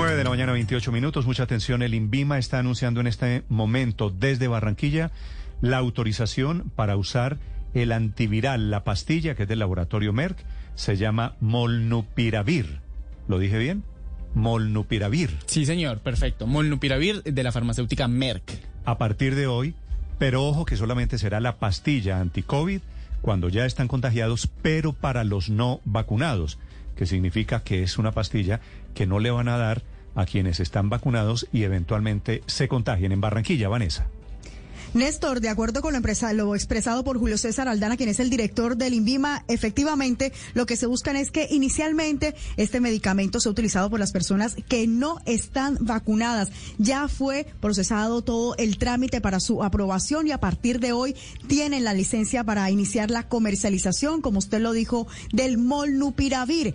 9 de la mañana, 28 minutos. Mucha atención. El INVIMA está anunciando en este momento desde Barranquilla la autorización para usar el antiviral, la pastilla que es del laboratorio Merck. Se llama Molnupiravir. ¿Lo dije bien? Molnupiravir. Sí, señor, perfecto. Molnupiravir de la farmacéutica Merck. A partir de hoy, pero ojo que solamente será la pastilla anti-COVID cuando ya están contagiados, pero para los no vacunados, que significa que es una pastilla que no le van a dar a quienes están vacunados y eventualmente se contagien en Barranquilla, Vanessa. Néstor, de acuerdo con lo, lo, expresado por Julio César Aldana, quien es el director del INVIMA, efectivamente lo que se buscan es que inicialmente este medicamento sea utilizado por las personas que no están vacunadas. Ya fue procesado todo el trámite para su aprobación y a partir de hoy tienen la licencia para iniciar la comercialización, como usted lo dijo, del Molnupiravir.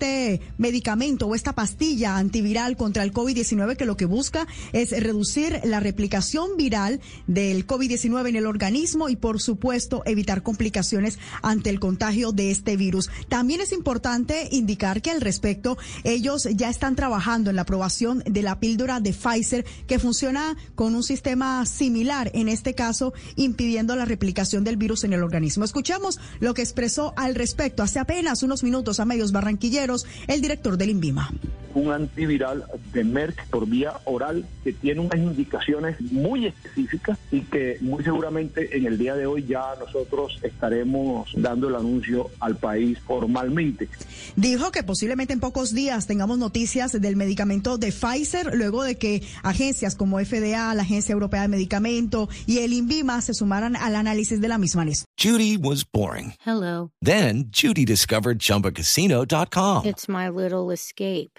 Este medicamento o esta pastilla antiviral contra el COVID-19 que lo que busca es reducir la replicación viral del COVID-19 en el organismo y por supuesto evitar complicaciones ante el contagio de este virus. También es importante indicar que al respecto ellos ya están trabajando en la aprobación de la píldora de Pfizer que funciona con un sistema similar, en este caso impidiendo la replicación del virus en el organismo. Escuchamos lo que expresó al respecto hace apenas unos minutos a medios barranquilleros el director del INVIMA. Un antiviral de Merck por vía oral que tiene unas indicaciones muy específicas y que muy seguramente en el día de hoy ya nosotros estaremos dando el anuncio al país formalmente. Dijo que posiblemente en pocos días tengamos noticias del medicamento de Pfizer luego de que agencias como FDA, la Agencia Europea de Medicamento y el INVIMA se sumaran al análisis de la misma. Judy was boring. Hello. Then Judy discovered chumbacasino.com. It's my little escape.